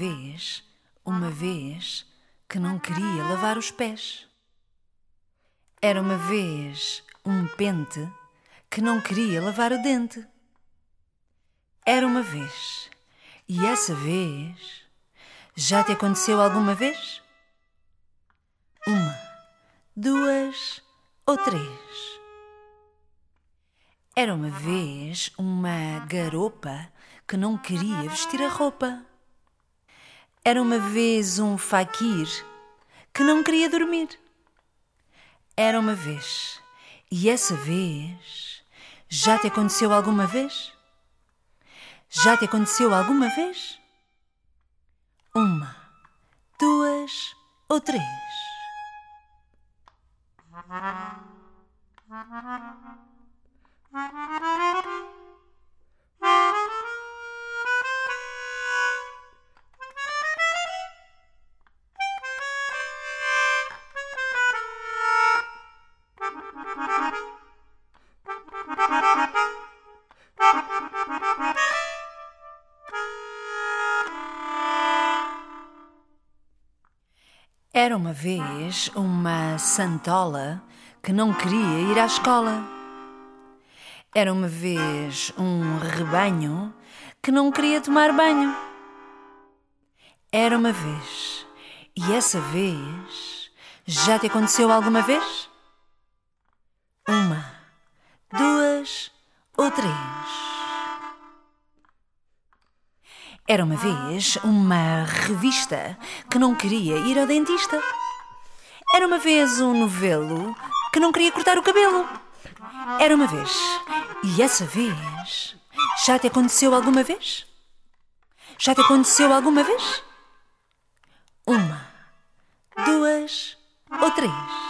vez, uma vez, que não queria lavar os pés. Era uma vez um pente que não queria lavar o dente. Era uma vez, e essa vez já te aconteceu alguma vez? Uma, duas ou três. Era uma vez uma garopa que não queria vestir a roupa. Era uma vez um faquir que não queria dormir. Era uma vez, e essa vez já te aconteceu alguma vez? Já te aconteceu alguma vez? Uma, duas ou três? Era uma vez uma santola que não queria ir à escola. Era uma vez um rebanho que não queria tomar banho. Era uma vez, e essa vez já te aconteceu alguma vez? Uma, duas ou três? Era uma vez uma revista que não queria ir ao dentista. Era uma vez um novelo que não queria cortar o cabelo. Era uma vez. E essa vez já te aconteceu alguma vez? Já te aconteceu alguma vez? Uma, duas ou três?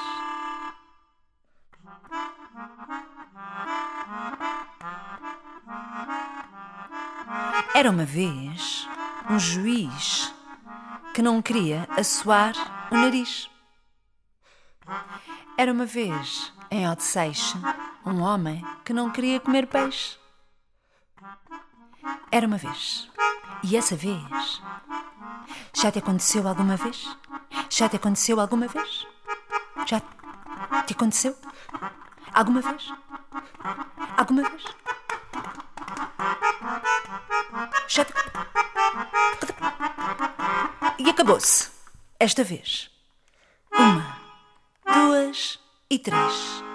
Era uma vez um juiz que não queria assoar o nariz. Era uma vez, em Altseixe, um homem que não queria comer peixe. Era uma vez. E essa vez. Já te aconteceu alguma vez? Já te aconteceu alguma vez? Já te aconteceu? Alguma vez? Alguma vez? E acabou-se. Esta vez. Uma, duas e três.